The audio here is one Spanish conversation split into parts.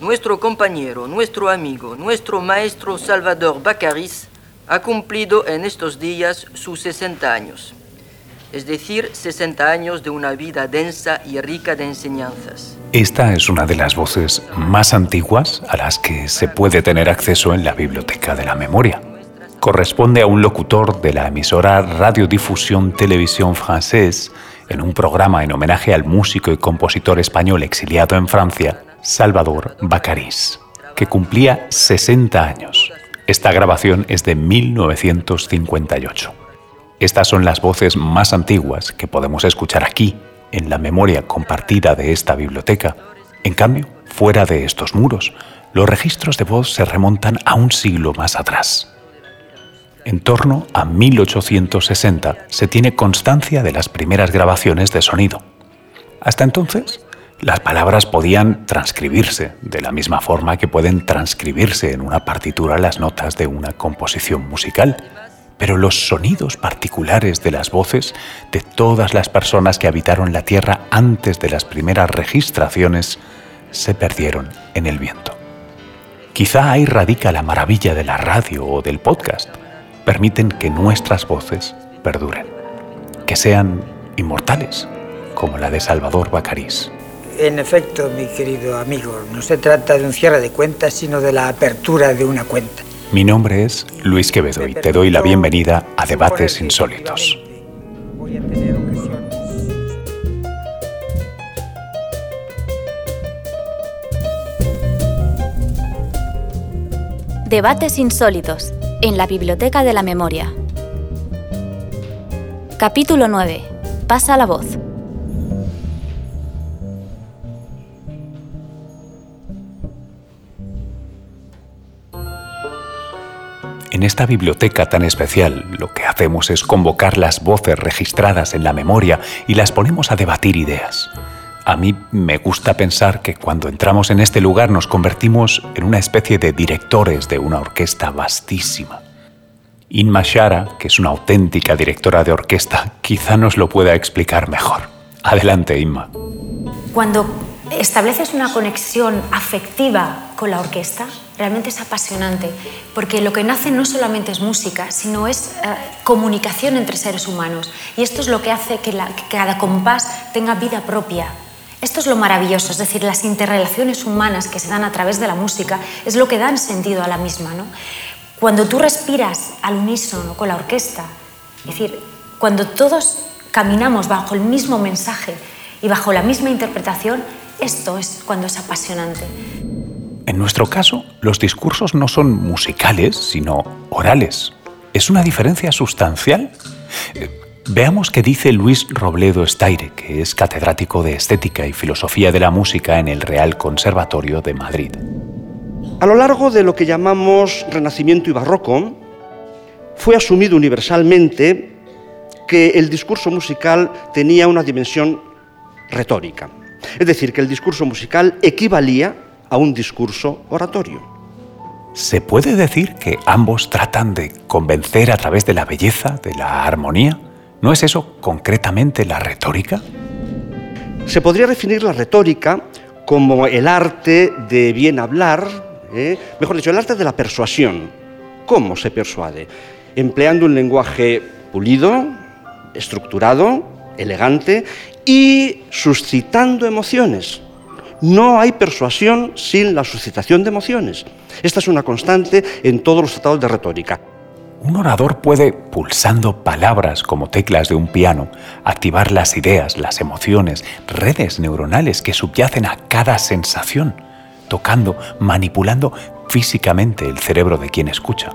nuestro compañero, nuestro amigo, nuestro maestro Salvador Bacariz ha cumplido en estos días sus 60 años, es decir, 60 años de una vida densa y rica de enseñanzas. Esta es una de las voces más antiguas a las que se puede tener acceso en la Biblioteca de la Memoria. Corresponde a un locutor de la emisora Radiodifusión Televisión Française en un programa en homenaje al músico y compositor español exiliado en Francia, Salvador Bacarís, que cumplía 60 años. Esta grabación es de 1958. Estas son las voces más antiguas que podemos escuchar aquí, en la memoria compartida de esta biblioteca. En cambio, fuera de estos muros, los registros de voz se remontan a un siglo más atrás. En torno a 1860 se tiene constancia de las primeras grabaciones de sonido. Hasta entonces, las palabras podían transcribirse de la misma forma que pueden transcribirse en una partitura las notas de una composición musical, pero los sonidos particulares de las voces de todas las personas que habitaron la Tierra antes de las primeras registraciones se perdieron en el viento. Quizá ahí radica la maravilla de la radio o del podcast. Permiten que nuestras voces perduren, que sean inmortales, como la de Salvador Bacarís. En efecto, mi querido amigo, no se trata de un cierre de cuentas, sino de la apertura de una cuenta. Mi nombre es Luis Quevedo y te doy la bienvenida a Debates Insólitos. Debates Insólitos en la Biblioteca de la Memoria. Capítulo 9. Pasa la voz. En esta biblioteca tan especial, lo que hacemos es convocar las voces registradas en la memoria y las ponemos a debatir ideas. A mí me gusta pensar que cuando entramos en este lugar nos convertimos en una especie de directores de una orquesta vastísima. Inma Shara, que es una auténtica directora de orquesta, quizá nos lo pueda explicar mejor. Adelante, Inma. Cuando estableces una conexión afectiva con la orquesta, realmente es apasionante, porque lo que nace no solamente es música, sino es eh, comunicación entre seres humanos. Y esto es lo que hace que, cada compás tenga vida propia. Esto es lo maravilloso, es decir, las interrelaciones humanas que se dan a través de la música es lo que dan sentido a la misma. ¿no? Cuando tú respiras al unísono con la orquesta, es decir, cuando todos caminamos bajo el mismo mensaje y bajo la misma interpretación, esto es cuando es apasionante. En nuestro caso, los discursos no son musicales, sino orales. ¿Es una diferencia sustancial? Eh, veamos qué dice Luis Robledo Estaire, que es catedrático de Estética y Filosofía de la Música en el Real Conservatorio de Madrid. A lo largo de lo que llamamos Renacimiento y Barroco, fue asumido universalmente que el discurso musical tenía una dimensión retórica. Es decir, que el discurso musical equivalía a un discurso oratorio. ¿Se puede decir que ambos tratan de convencer a través de la belleza, de la armonía? ¿No es eso concretamente la retórica? Se podría definir la retórica como el arte de bien hablar, ¿eh? mejor dicho, el arte de la persuasión. ¿Cómo se persuade? Empleando un lenguaje pulido, estructurado, elegante y suscitando emociones. No hay persuasión sin la suscitación de emociones. Esta es una constante en todos los tratados de retórica. Un orador puede, pulsando palabras como teclas de un piano, activar las ideas, las emociones, redes neuronales que subyacen a cada sensación, tocando, manipulando físicamente el cerebro de quien escucha.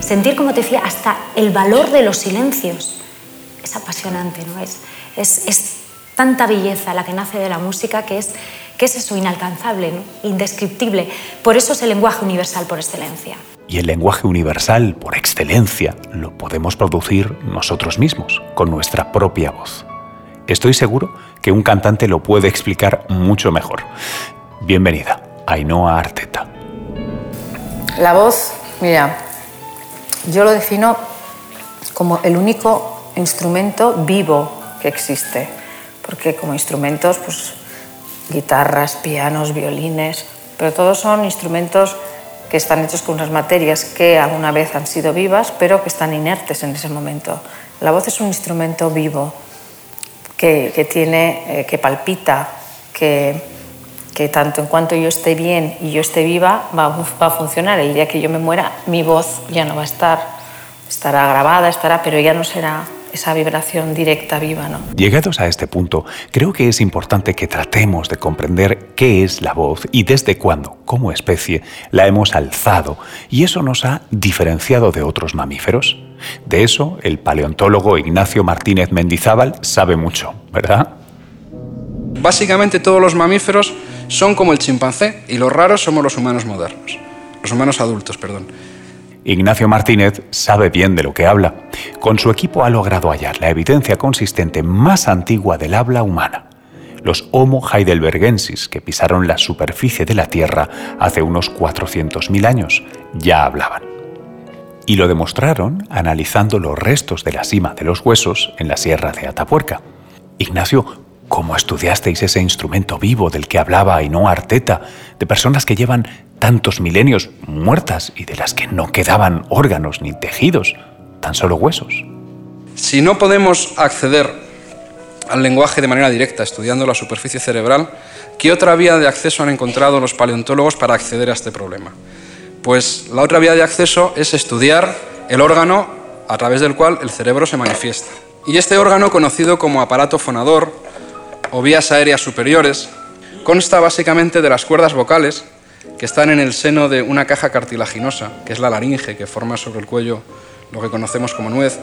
Sentir, como te decía, hasta el valor de los silencios es apasionante, ¿no? Es, es, tanta belleza la que nace de la música que es, que es eso inalcanzable, indescriptible. Por eso es el lenguaje universal por excelencia. Y el lenguaje universal por excelencia lo podemos producir nosotros mismos, con nuestra propia voz. Estoy seguro que un cantante lo puede explicar mucho mejor. Bienvenida, Ainhoa Arteta. La voz, mira, yo lo defino como el único instrumento vivo que existe, porque como instrumentos pues, guitarras, pianos, violines, pero todos son instrumentos que están hechos con unas materias que alguna vez han sido vivas, pero que están inertes en ese momento. La voz es un instrumento vivo que, tiene, eh, que palpita, que, que tanto en cuanto yo esté bien y yo esté viva va, va a funcionar. El día que yo me muera, mi voz ya no va a estar, estará grabada, estará, pero ya no será esa vibración directa, viva. ¿no? Llegados a este punto, creo que es importante que tratemos de comprender qué es la voz y desde cuándo, como especie, la hemos alzado y eso nos ha diferenciado de otros mamíferos. De eso, el paleontólogo Ignacio Martínez Mendizábal sabe mucho, ¿verdad? Básicamente todos los mamíferos son como el chimpancé y los raros somos los humanos modernos, los humanos adultos, perdón. Ignacio Martínez sabe bien de lo que habla. Con su equipo ha logrado hallar la evidencia consistente más antigua del habla humana. Los Homo heidelbergensis, que pisaron la superficie de la Tierra hace unos 400.000 años, ya hablaban. Y lo demostraron analizando los restos de la cima de los huesos en la sierra de Atapuerca. Ignacio, ¿cómo estudiasteis ese instrumento vivo del que hablaba Ainhoa Arteta, de personas que llevan tantos milenios muertas y de las que no quedaban órganos ni tejidos, tan solo huesos. Si no podemos acceder al lenguaje de manera directa estudiando la superficie cerebral, ¿qué otra vía de acceso han encontrado los paleontólogos para acceder a este problema? Pues la otra vía de acceso es estudiar el órgano a través del cual el cerebro se manifiesta. Y este órgano, conocido como aparato fonador o vías aéreas superiores, consta básicamente de las cuerdas vocales que están en el seno de una caja cartilaginosa, que es la laringe, que forma sobre el cuello lo que conocemos como nuez,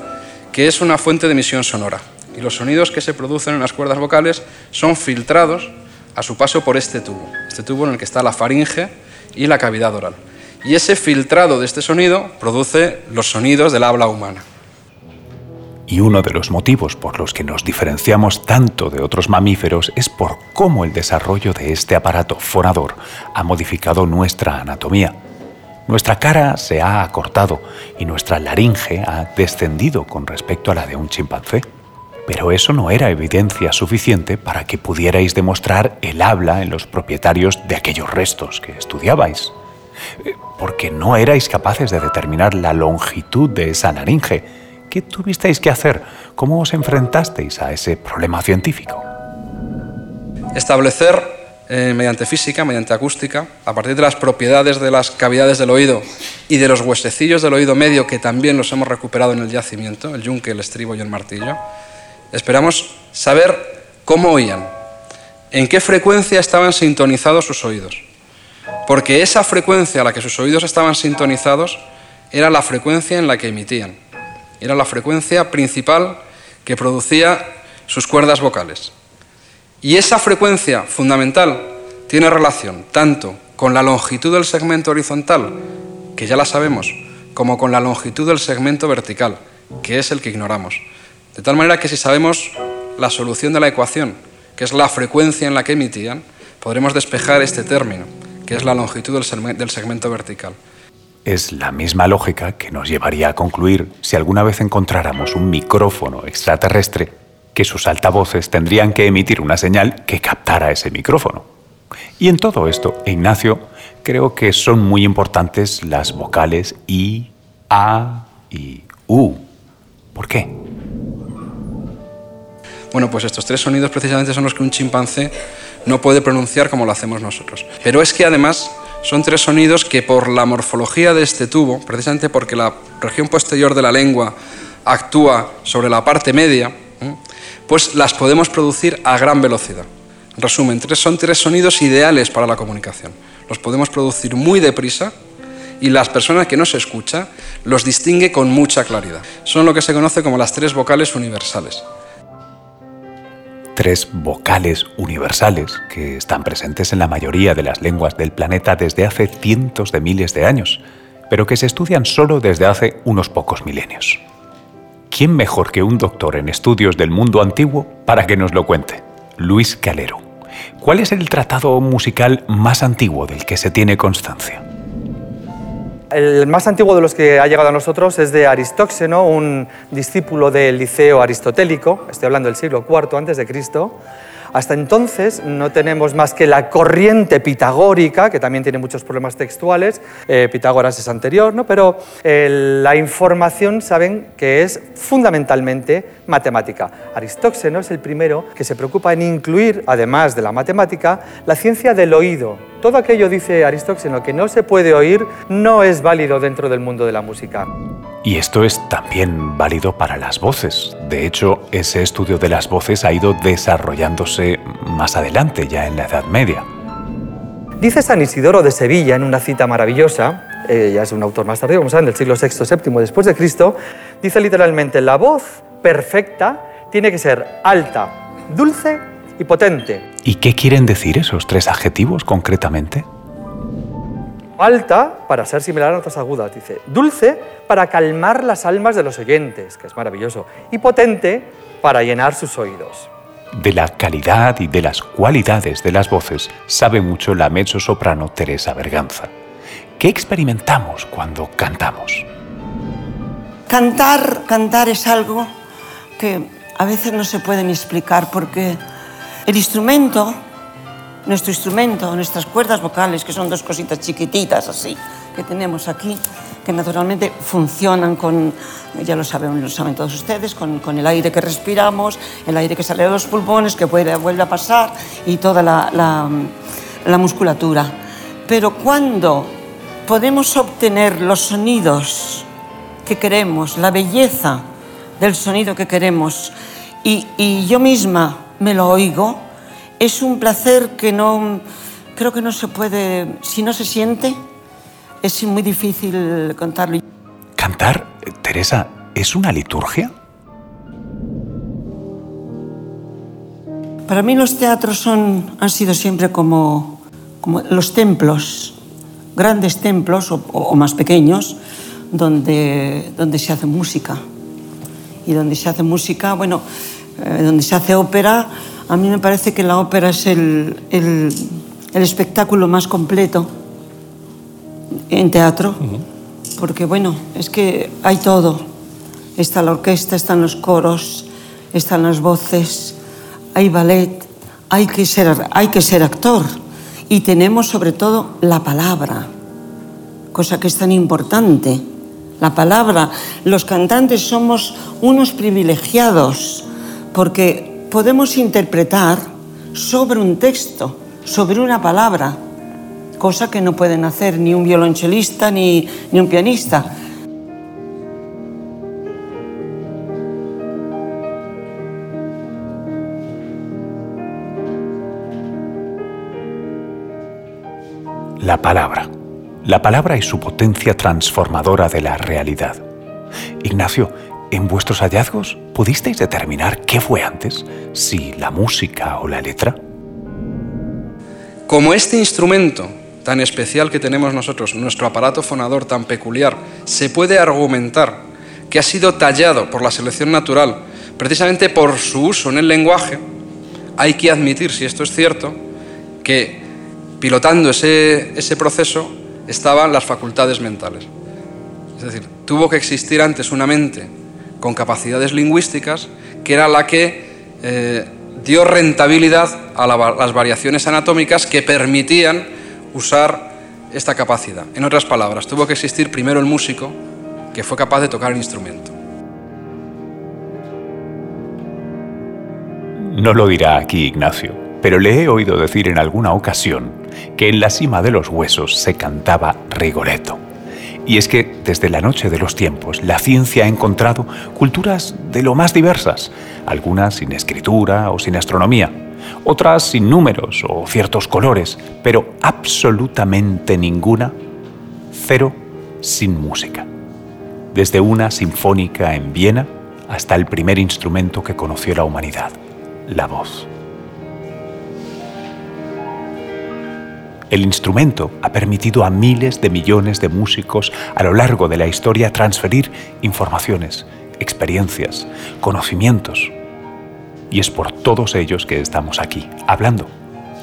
que es una fuente de emisión sonora. Y los sonidos que se producen en las cuerdas vocales son filtrados a su paso por este tubo, este tubo en el que está la faringe y la cavidad oral. Y ese filtrado de este sonido produce los sonidos del habla humana. Y uno de los motivos por los que nos diferenciamos tanto de otros mamíferos es por cómo el desarrollo de este aparato fonador ha modificado nuestra anatomía. Nuestra cara se ha acortado y nuestra laringe ha descendido con respecto a la de un chimpancé. Pero eso no era evidencia suficiente para que pudierais demostrar el habla en los propietarios de aquellos restos que estudiabais. Eh, porque no erais capaces de determinar la longitud de esa laringe ¿Qué tuvisteis que hacer? ¿Cómo os enfrentasteis a ese problema científico? Establecer eh, mediante física, mediante acústica, a partir de las propiedades de las cavidades del oído y de los huesecillos del oído medio, que también los hemos recuperado en el yacimiento, el yunque, el estribo y el martillo, esperamos saber cómo oían, en qué frecuencia estaban sintonizados sus oídos. Porque esa frecuencia a la que sus oídos estaban sintonizados era la frecuencia en la que emitían. Era la frecuencia principal que producía sus cuerdas vocales. Y esa frecuencia fundamental tiene relación tanto con la longitud del segmento horizontal, que ya la sabemos, como con la longitud del segmento vertical, que es el que ignoramos. De tal manera que si sabemos la solución de la ecuación, que es la frecuencia en la que emitían, podremos despejar este término, que es la longitud del segmento vertical. Es la misma lógica que nos llevaría a concluir si alguna vez encontráramos un micrófono extraterrestre que sus altavoces tendrían que emitir una señal que captara ese micrófono. Y en todo esto, Ignacio, creo que son muy importantes las vocales I, A y U. ¿Por qué? Bueno, pues estos tres sonidos precisamente son los que un chimpancé no puede pronunciar como lo hacemos nosotros. Pero es que además son tres sonidos que por la morfología de este tubo, precisamente porque la región posterior de la lengua actúa sobre la parte media, pues las podemos producir a gran velocidad. En resumen, son tres sonidos ideales para la comunicación. Los podemos producir muy deprisa y las personas que no se escucha los distingue con mucha claridad. Son lo que se conoce como las tres vocales universales tres vocales universales que están presentes en la mayoría de las lenguas del planeta desde hace cientos de miles de años, pero que se estudian solo desde hace unos pocos milenios. ¿Quién mejor que un doctor en estudios del mundo antiguo para que nos lo cuente? Luis Calero. ¿Cuál es el tratado musical más antiguo del que se tiene constancia? El más antiguo de los que ha llegado a nosotros es de Aristóxeno, un discípulo del liceo aristotélico, estoy hablando del siglo IV antes de Cristo, Hasta entonces no tenemos más que la corriente pitagórica, que también tiene muchos problemas textuales, eh, Pitágoras es anterior, ¿no? pero eh, la información saben que es fundamentalmente matemática. Aristóxeno es el primero que se preocupa en incluir, además de la matemática, la ciencia del oído. Todo aquello, dice Aristóxeno, que no se puede oír, no es válido dentro del mundo de la música. Y esto es también válido para las voces. De hecho, ese estudio de las voces ha ido desarrollándose más adelante, ya en la Edad Media. Dice San Isidoro de Sevilla en una cita maravillosa, eh, ya es un autor más tardío, como saben, del siglo VI, VII después de Cristo, dice literalmente, la voz perfecta tiene que ser alta, dulce y potente. ¿Y qué quieren decir esos tres adjetivos concretamente? Alta para ser similar a notas agudas, dice. Dulce para calmar las almas de los oyentes, que es maravilloso. Y potente para llenar sus oídos. De la calidad y de las cualidades de las voces sabe mucho la mezzo-soprano Teresa Berganza. ¿Qué experimentamos cuando cantamos? Cantar, cantar es algo que a veces no se puede ni explicar porque el instrumento nuestro instrumento, nuestras cuerdas vocales, que son dos cositas chiquititas así, que tenemos aquí, que naturalmente funcionan con, ya lo saben, lo saben todos ustedes, con, con el aire que respiramos, el aire que sale de los pulmones, que puede, vuelve a pasar y toda la, la, la musculatura. Pero cuando podemos obtener los sonidos que queremos, la belleza del sonido que queremos, y yo misma me lo oigo, es un placer que no, creo que no se puede, si no se siente, es muy difícil contarlo. ¿Cantar, Teresa, es una liturgia? Para mí los teatros son, han sido siempre como, como los templos, grandes templos o, o más pequeños, donde, donde se hace música. Y donde se hace música, bueno, eh, donde se hace ópera, a mí me parece que la ópera es el, el, el espectáculo más completo en teatro, uh -huh. porque bueno, es que hay todo. Está la orquesta, están los coros, están las voces, hay ballet, hay que ser, hay que ser actor y tenemos sobre todo la palabra, cosa que es tan importante. La palabra, los cantantes somos unos privilegiados porque podemos interpretar sobre un texto, sobre una palabra, cosa que no pueden hacer ni un violonchelista ni, ni un pianista. La palabra. La palabra y su potencia transformadora de la realidad. Ignacio, ¿En vuestros hallazgos pudisteis determinar qué fue antes, si la música o la letra? Como este instrumento tan especial que tenemos nosotros, nuestro aparato fonador tan peculiar, se puede argumentar que ha sido tallado por la selección natural precisamente por su uso en el lenguaje, hay que admitir, si esto es cierto, que pilotando ese, ese proceso estaban las facultades mentales. Es decir, tuvo que existir antes una mente con capacidades lingüísticas, que era la que eh, dio rentabilidad a la, las variaciones anatómicas que permitían usar esta capacidad. En otras palabras, tuvo que existir primero el músico, que fue capaz de tocar el instrumento. No lo dirá aquí Ignacio, pero le he oído decir en alguna ocasión que en la cima de los huesos se cantaba Rigoletto. Y es que desde la noche de los tiempos la ciencia ha encontrado culturas de lo más diversas, algunas sin escritura o sin astronomía, otras sin números o ciertos colores, pero absolutamente ninguna, cero, sin música. Desde una sinfónica en Viena hasta el primer instrumento que conoció la humanidad, la voz. El instrumento ha permitido a miles de millones de músicos a lo largo de la historia transferir informaciones, experiencias, conocimientos. Y es por todos ellos que estamos aquí, hablando,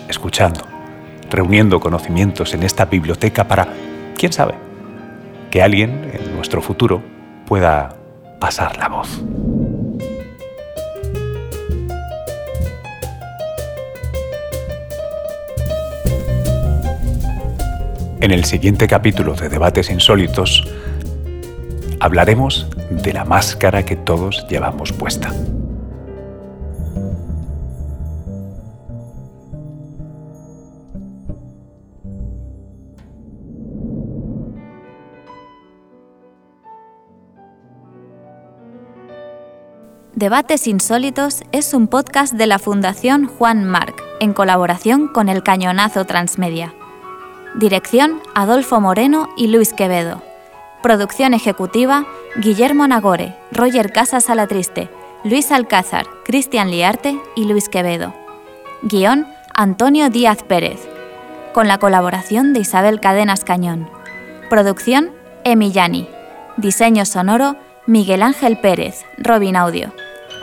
escuchando, reuniendo conocimientos en esta biblioteca para, quién sabe, que alguien en nuestro futuro pueda pasar la voz. En el siguiente capítulo de Debates Insólitos hablaremos de la máscara que todos llevamos puesta. Debates Insólitos es un podcast de la Fundación Juan Marc, en colaboración con el Cañonazo Transmedia. Dirección Adolfo Moreno y Luis Quevedo. Producción ejecutiva Guillermo Nagore, Roger Casas Alatriste, Luis Alcázar, Cristian Liarte y Luis Quevedo. Guión Antonio Díaz Pérez. Con la colaboración de Isabel Cadenas Cañón. Producción Emillani. Diseño sonoro Miguel Ángel Pérez, Robin Audio.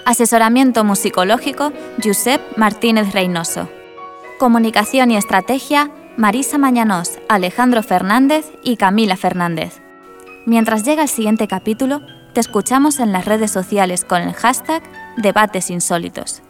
Asesoramiento musicológico Josep Martínez Reynoso. Comunicación y estrategia Marisa Mañanos, Alejandro Fernández y Camila Fernández. Mientras llega el siguiente capítulo, te escuchamos en las redes sociales con el hashtag Debates Insólitos.